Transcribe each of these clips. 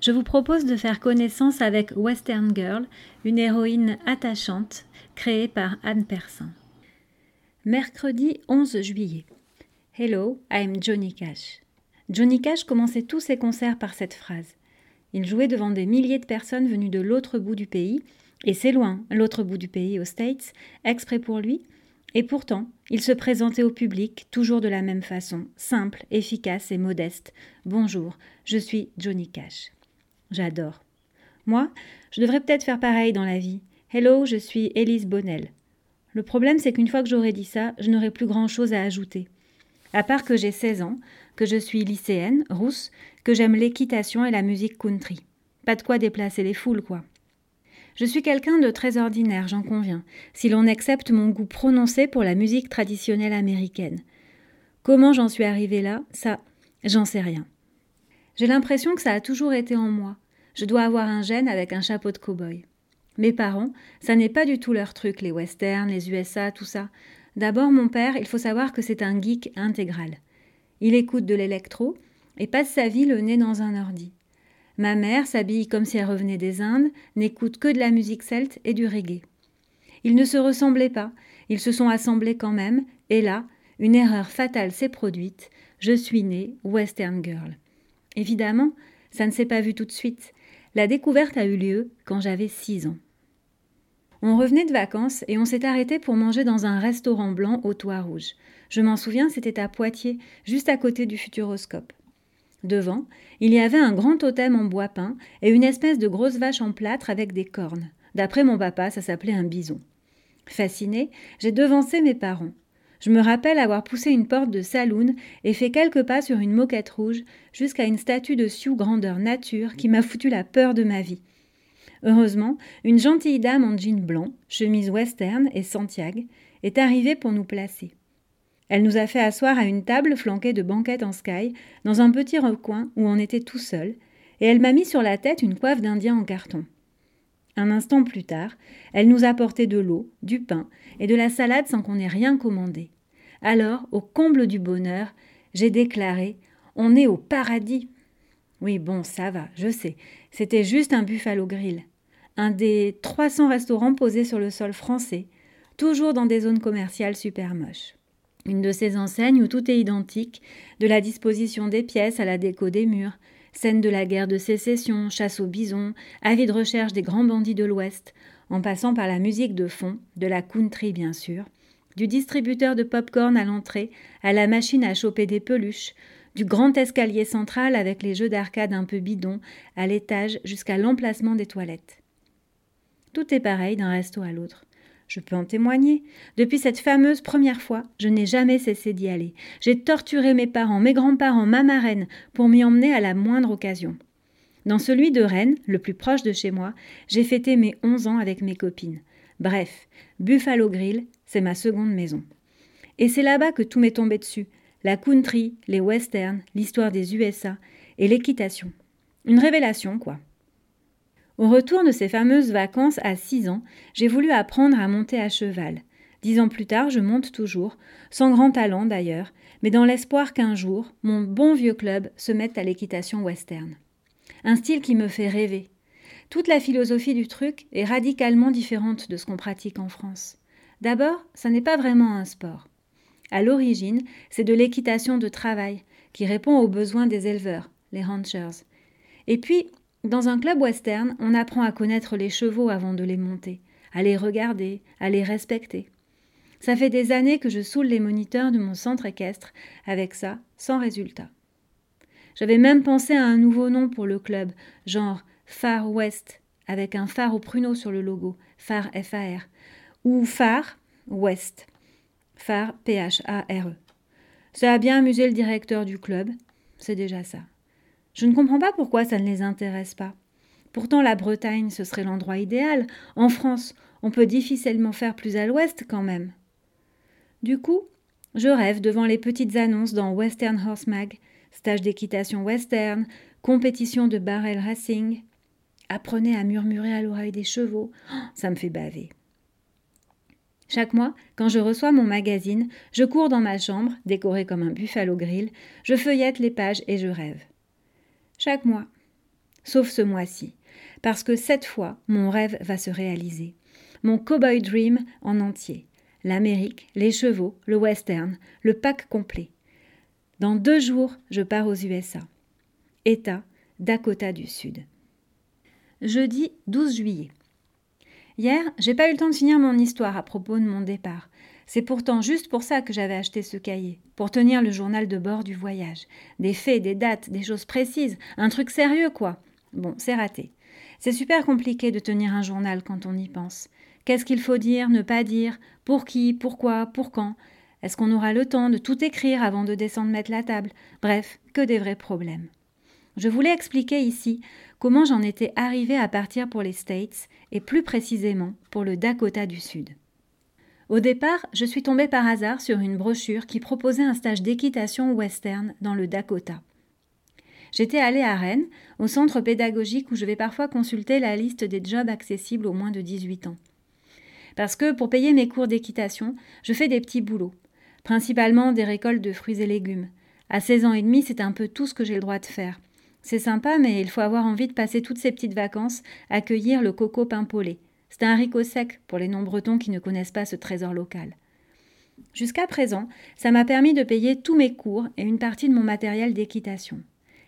je vous propose de faire connaissance avec Western Girl, une héroïne attachante créée par Anne Persin. Mercredi 11 juillet. Hello, I'm Johnny Cash. Johnny Cash commençait tous ses concerts par cette phrase. Il jouait devant des milliers de personnes venues de l'autre bout du pays, et c'est loin, l'autre bout du pays, aux States, exprès pour lui, et pourtant, il se présentait au public toujours de la même façon, simple, efficace et modeste. Bonjour, je suis Johnny Cash. J'adore. Moi, je devrais peut-être faire pareil dans la vie. Hello, je suis Élise Bonnel. Le problème, c'est qu'une fois que j'aurai dit ça, je n'aurai plus grand-chose à ajouter. À part que j'ai 16 ans, que je suis lycéenne, rousse, que j'aime l'équitation et la musique country. Pas de quoi déplacer les foules, quoi. Je suis quelqu'un de très ordinaire, j'en conviens, si l'on accepte mon goût prononcé pour la musique traditionnelle américaine. Comment j'en suis arrivée là, ça, j'en sais rien. J'ai l'impression que ça a toujours été en moi. Je dois avoir un gène avec un chapeau de cow-boy. Mes parents, ça n'est pas du tout leur truc, les westerns, les USA, tout ça. D'abord, mon père, il faut savoir que c'est un geek intégral. Il écoute de l'électro et passe sa vie le nez dans un ordi. Ma mère s'habille comme si elle revenait des Indes, n'écoute que de la musique celte et du reggae. Ils ne se ressemblaient pas, ils se sont assemblés quand même, et là, une erreur fatale s'est produite, je suis née Western Girl. Évidemment, ça ne s'est pas vu tout de suite. La découverte a eu lieu quand j'avais six ans. On revenait de vacances et on s'est arrêté pour manger dans un restaurant blanc au toit rouge. Je m'en souviens, c'était à Poitiers, juste à côté du Futuroscope. Devant, il y avait un grand totem en bois peint et une espèce de grosse vache en plâtre avec des cornes. D'après mon papa, ça s'appelait un bison. Fasciné, j'ai devancé mes parents. Je me rappelle avoir poussé une porte de saloon et fait quelques pas sur une moquette rouge jusqu'à une statue de Sioux grandeur nature qui m'a foutu la peur de ma vie. Heureusement, une gentille dame en jean blanc, chemise western et Santiago est arrivée pour nous placer. Elle nous a fait asseoir à une table flanquée de banquettes en sky, dans un petit recoin où on était tout seul, et elle m'a mis sur la tête une coiffe d'Indien en carton. Un instant plus tard, elle nous a apporté de l'eau, du pain et de la salade sans qu'on ait rien commandé. Alors, au comble du bonheur, j'ai déclaré On est au paradis. Oui, bon, ça va, je sais. C'était juste un Buffalo Grill. Un des 300 restaurants posés sur le sol français, toujours dans des zones commerciales super moches. Une de ces enseignes où tout est identique, de la disposition des pièces à la déco des murs, scène de la guerre de sécession, chasse aux bisons, avis de recherche des grands bandits de l'Ouest, en passant par la musique de fond, de la country bien sûr, du distributeur de pop-corn à l'entrée, à la machine à choper des peluches, du grand escalier central avec les jeux d'arcade un peu bidons, à l'étage jusqu'à l'emplacement des toilettes. Tout est pareil d'un resto à l'autre. Je peux en témoigner. Depuis cette fameuse première fois, je n'ai jamais cessé d'y aller. J'ai torturé mes parents, mes grands-parents, ma marraine, pour m'y emmener à la moindre occasion. Dans celui de Rennes, le plus proche de chez moi, j'ai fêté mes onze ans avec mes copines. Bref, Buffalo Grill, c'est ma seconde maison. Et c'est là-bas que tout m'est tombé dessus. La country, les westerns, l'histoire des USA et l'équitation. Une révélation, quoi. Au retour de ces fameuses vacances à six ans, j'ai voulu apprendre à monter à cheval. Dix ans plus tard, je monte toujours, sans grand talent d'ailleurs, mais dans l'espoir qu'un jour, mon bon vieux club se mette à l'équitation western. Un style qui me fait rêver. Toute la philosophie du truc est radicalement différente de ce qu'on pratique en France. D'abord, ça n'est pas vraiment un sport. À l'origine, c'est de l'équitation de travail, qui répond aux besoins des éleveurs, les ranchers. Et puis, dans un club western, on apprend à connaître les chevaux avant de les monter, à les regarder, à les respecter. Ça fait des années que je saoule les moniteurs de mon centre équestre avec ça, sans résultat. J'avais même pensé à un nouveau nom pour le club, genre Far West, avec un phare au pruneau sur le logo, Far F-A-R, ou Far West, Far P-H-A-R-E. Ça a bien amusé le directeur du club, c'est déjà ça. Je ne comprends pas pourquoi ça ne les intéresse pas. Pourtant, la Bretagne, ce serait l'endroit idéal. En France, on peut difficilement faire plus à l'ouest quand même. Du coup, je rêve devant les petites annonces dans Western Horse Mag, stage d'équitation western, compétition de barrel racing. Apprenez à murmurer à l'oreille des chevaux, oh, ça me fait baver. Chaque mois, quand je reçois mon magazine, je cours dans ma chambre, décorée comme un buffalo grill, je feuillette les pages et je rêve chaque mois. Sauf ce mois-ci, parce que cette fois, mon rêve va se réaliser. Mon cowboy dream en entier. L'Amérique, les chevaux, le western, le pack complet. Dans deux jours, je pars aux USA. État, Dakota du Sud. Jeudi 12 juillet. Hier, j'ai pas eu le temps de finir mon histoire à propos de mon départ. C'est pourtant juste pour ça que j'avais acheté ce cahier, pour tenir le journal de bord du voyage. Des faits, des dates, des choses précises, un truc sérieux quoi. Bon, c'est raté. C'est super compliqué de tenir un journal quand on y pense. Qu'est-ce qu'il faut dire, ne pas dire, pour qui, pourquoi, pour quand? Est-ce qu'on aura le temps de tout écrire avant de descendre mettre la table? Bref, que des vrais problèmes. Je voulais expliquer ici comment j'en étais arrivée à partir pour les States et plus précisément pour le Dakota du Sud. Au départ, je suis tombée par hasard sur une brochure qui proposait un stage d'équitation western dans le Dakota. J'étais allée à Rennes, au centre pédagogique où je vais parfois consulter la liste des jobs accessibles aux moins de 18 ans. Parce que pour payer mes cours d'équitation, je fais des petits boulots, principalement des récoltes de fruits et légumes. À 16 ans et demi, c'est un peu tout ce que j'ai le droit de faire. C'est sympa, mais il faut avoir envie de passer toutes ces petites vacances à cueillir le coco pimpolé. C'est un haricot sec pour les non-bretons qui ne connaissent pas ce trésor local. Jusqu'à présent, ça m'a permis de payer tous mes cours et une partie de mon matériel d'équitation.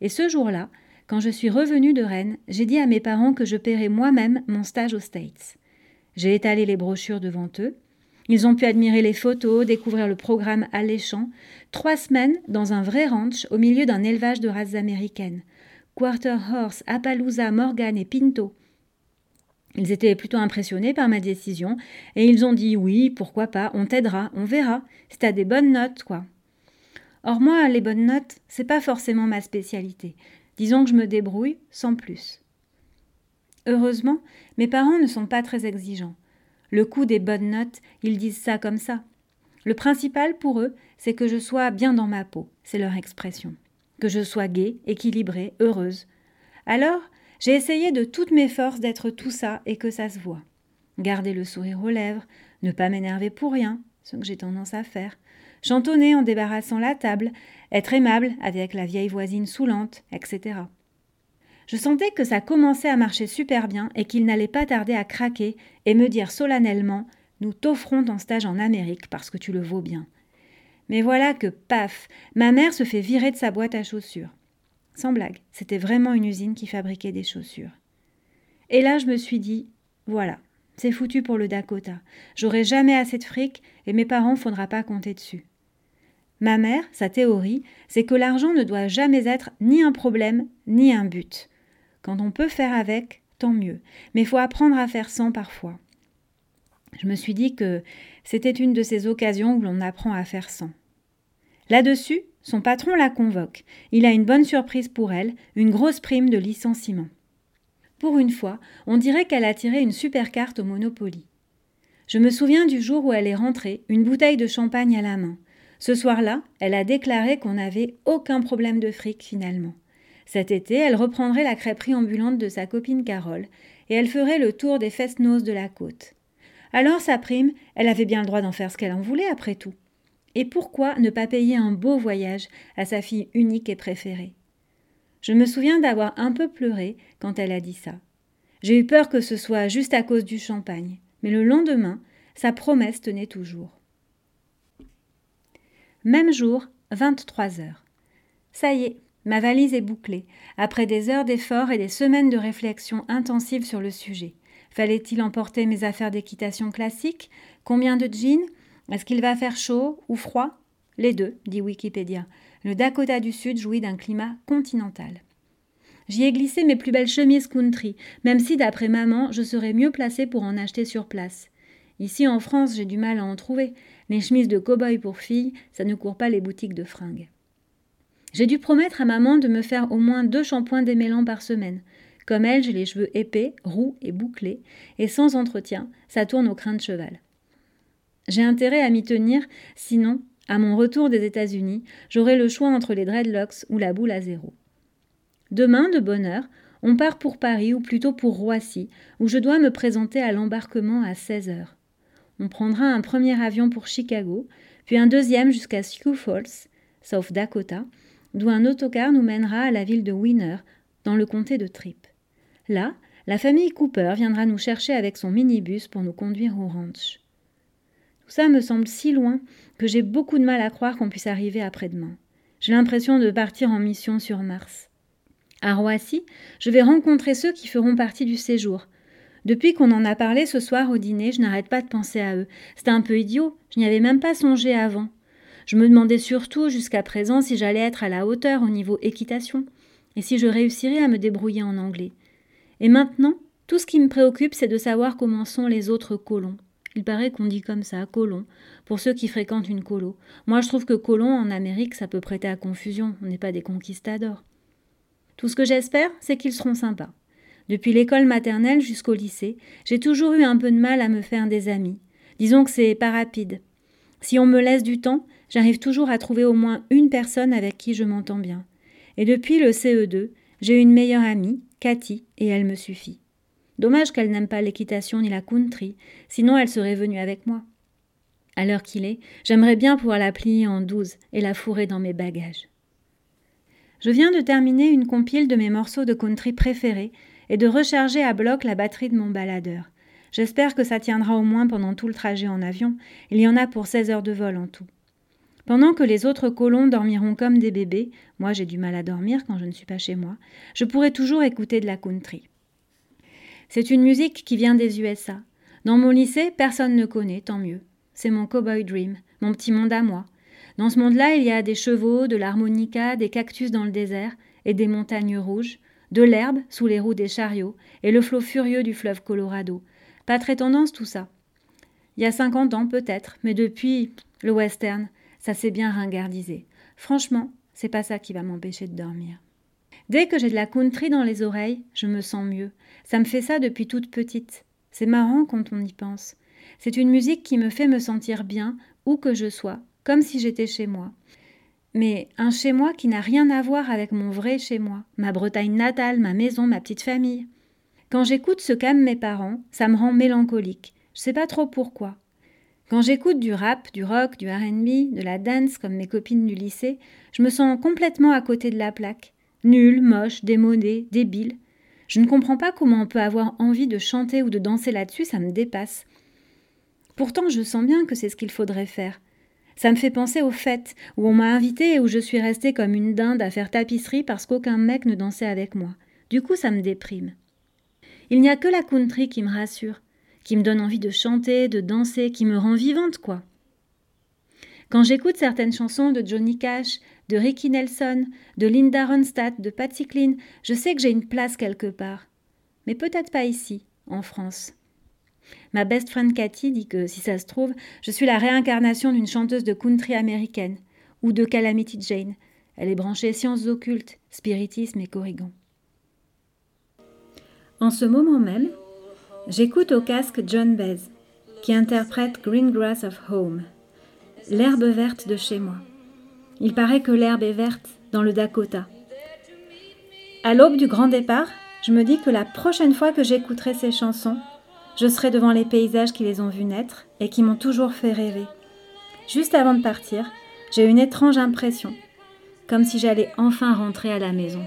Et ce jour-là, quand je suis revenue de Rennes, j'ai dit à mes parents que je paierais moi-même mon stage aux States. J'ai étalé les brochures devant eux. Ils ont pu admirer les photos, découvrir le programme alléchant. Trois semaines dans un vrai ranch au milieu d'un élevage de races américaines. Quarter Horse, Appaloosa, Morgan et Pinto. Ils étaient plutôt impressionnés par ma décision et ils ont dit oui, pourquoi pas, on t'aidera, on verra, si t'as des bonnes notes, quoi. Or, moi, les bonnes notes, c'est pas forcément ma spécialité. Disons que je me débrouille sans plus. Heureusement, mes parents ne sont pas très exigeants. Le coup des bonnes notes, ils disent ça comme ça. Le principal pour eux, c'est que je sois bien dans ma peau, c'est leur expression que je sois gaie, équilibrée, heureuse. Alors, j'ai essayé de toutes mes forces d'être tout ça et que ça se voit. Garder le sourire aux lèvres, ne pas m'énerver pour rien, ce que j'ai tendance à faire, chantonner en débarrassant la table, être aimable avec la vieille voisine saoulante, etc. Je sentais que ça commençait à marcher super bien et qu'il n'allait pas tarder à craquer et me dire solennellement Nous t'offrons ton stage en Amérique parce que tu le vaux bien. Mais voilà que, paf, ma mère se fait virer de sa boîte à chaussures. Sans blague, c'était vraiment une usine qui fabriquait des chaussures. Et là, je me suis dit, voilà, c'est foutu pour le Dakota. J'aurai jamais assez de fric et mes parents ne faudra pas compter dessus. Ma mère, sa théorie, c'est que l'argent ne doit jamais être ni un problème, ni un but. Quand on peut faire avec, tant mieux, mais faut apprendre à faire sans parfois. Je me suis dit que c'était une de ces occasions où l'on apprend à faire sans. Là-dessus, son patron la convoque. Il a une bonne surprise pour elle, une grosse prime de licenciement. Pour une fois, on dirait qu'elle a tiré une super carte au Monopoly. Je me souviens du jour où elle est rentrée, une bouteille de champagne à la main. Ce soir-là, elle a déclaré qu'on n'avait aucun problème de fric finalement. Cet été, elle reprendrait la crêperie ambulante de sa copine Carole, et elle ferait le tour des fest de la côte. Alors sa prime, elle avait bien le droit d'en faire ce qu'elle en voulait après tout. Et pourquoi ne pas payer un beau voyage à sa fille unique et préférée? Je me souviens d'avoir un peu pleuré quand elle a dit ça. J'ai eu peur que ce soit juste à cause du champagne, mais le lendemain, sa promesse tenait toujours. Même jour, 23 heures. Ça y est, ma valise est bouclée, après des heures d'efforts et des semaines de réflexion intensive sur le sujet. Fallait-il emporter mes affaires d'équitation classiques Combien de jeans? Est-ce qu'il va faire chaud ou froid? Les deux, dit Wikipédia. Le Dakota du Sud jouit d'un climat continental. J'y ai glissé mes plus belles chemises country, même si d'après maman, je serais mieux placée pour en acheter sur place. Ici en France, j'ai du mal à en trouver. Les chemises de cow-boy pour filles, ça ne court pas les boutiques de fringues. J'ai dû promettre à maman de me faire au moins deux shampoings démêlants par semaine. Comme elle, j'ai les cheveux épais, roux et bouclés, et sans entretien, ça tourne au crin de cheval. J'ai intérêt à m'y tenir, sinon, à mon retour des États-Unis, j'aurai le choix entre les dreadlocks ou la boule à zéro. Demain, de bonne heure, on part pour Paris ou plutôt pour Roissy, où je dois me présenter à l'embarquement à 16 heures. On prendra un premier avion pour Chicago, puis un deuxième jusqu'à Sioux Falls, South Dakota, d'où un autocar nous mènera à la ville de Winner, dans le comté de Tripp. Là, la famille Cooper viendra nous chercher avec son minibus pour nous conduire au ranch. Tout ça me semble si loin que j'ai beaucoup de mal à croire qu'on puisse arriver après-demain. J'ai l'impression de partir en mission sur Mars. À Roissy, je vais rencontrer ceux qui feront partie du séjour. Depuis qu'on en a parlé ce soir au dîner, je n'arrête pas de penser à eux. C'était un peu idiot, je n'y avais même pas songé avant. Je me demandais surtout jusqu'à présent si j'allais être à la hauteur au niveau équitation, et si je réussirais à me débrouiller en anglais. Et maintenant, tout ce qui me préoccupe, c'est de savoir comment sont les autres colons. Il paraît qu'on dit comme ça, colons, pour ceux qui fréquentent une colo. Moi, je trouve que colons en Amérique, ça peut prêter à confusion. On n'est pas des conquistadors. Tout ce que j'espère, c'est qu'ils seront sympas. Depuis l'école maternelle jusqu'au lycée, j'ai toujours eu un peu de mal à me faire des amis. Disons que c'est pas rapide. Si on me laisse du temps, j'arrive toujours à trouver au moins une personne avec qui je m'entends bien. Et depuis le CE2, j'ai une meilleure amie, Cathy, et elle me suffit. Dommage qu'elle n'aime pas l'équitation ni la country, sinon elle serait venue avec moi. À l'heure qu'il est, j'aimerais bien pouvoir la plier en douze et la fourrer dans mes bagages. Je viens de terminer une compile de mes morceaux de country préférés et de recharger à bloc la batterie de mon baladeur. J'espère que ça tiendra au moins pendant tout le trajet en avion. Il y en a pour 16 heures de vol en tout. Pendant que les autres colons dormiront comme des bébés, moi j'ai du mal à dormir quand je ne suis pas chez moi, je pourrai toujours écouter de la country. C'est une musique qui vient des USA. Dans mon lycée, personne ne connaît, tant mieux. C'est mon cowboy dream, mon petit monde à moi. Dans ce monde-là, il y a des chevaux, de l'harmonica, des cactus dans le désert et des montagnes rouges, de l'herbe sous les roues des chariots et le flot furieux du fleuve Colorado. Pas très tendance tout ça. Il y a cinquante ans peut-être, mais depuis, le western, ça s'est bien ringardisé. Franchement, c'est pas ça qui va m'empêcher de dormir. Dès que j'ai de la country dans les oreilles, je me sens mieux. Ça me fait ça depuis toute petite. C'est marrant quand on y pense. C'est une musique qui me fait me sentir bien, où que je sois, comme si j'étais chez moi. Mais un chez moi qui n'a rien à voir avec mon vrai chez moi, ma Bretagne natale, ma maison, ma petite famille. Quand j'écoute ce qu'aiment mes parents, ça me rend mélancolique. Je sais pas trop pourquoi. Quand j'écoute du rap, du rock, du RB, de la dance comme mes copines du lycée, je me sens complètement à côté de la plaque. Nul, moche, démodé, débile. Je ne comprends pas comment on peut avoir envie de chanter ou de danser là-dessus, ça me dépasse. Pourtant, je sens bien que c'est ce qu'il faudrait faire. Ça me fait penser aux fêtes où on m'a invité et où je suis restée comme une dinde à faire tapisserie parce qu'aucun mec ne dansait avec moi. Du coup, ça me déprime. Il n'y a que la country qui me rassure qui me donne envie de chanter, de danser, qui me rend vivante, quoi. Quand j'écoute certaines chansons de Johnny Cash, de Ricky Nelson, de Linda Ronstadt, de Patsy Cline, je sais que j'ai une place quelque part. Mais peut-être pas ici, en France. Ma best friend Cathy dit que, si ça se trouve, je suis la réincarnation d'une chanteuse de country américaine, ou de Calamity Jane. Elle est branchée sciences occultes, spiritisme et corrigan. En ce moment même, J'écoute au casque John Baez, qui interprète Green Grass of Home, l'herbe verte de chez moi. Il paraît que l'herbe est verte dans le Dakota. À l'aube du grand départ, je me dis que la prochaine fois que j'écouterai ces chansons, je serai devant les paysages qui les ont vus naître et qui m'ont toujours fait rêver. Juste avant de partir, j'ai une étrange impression, comme si j'allais enfin rentrer à la maison.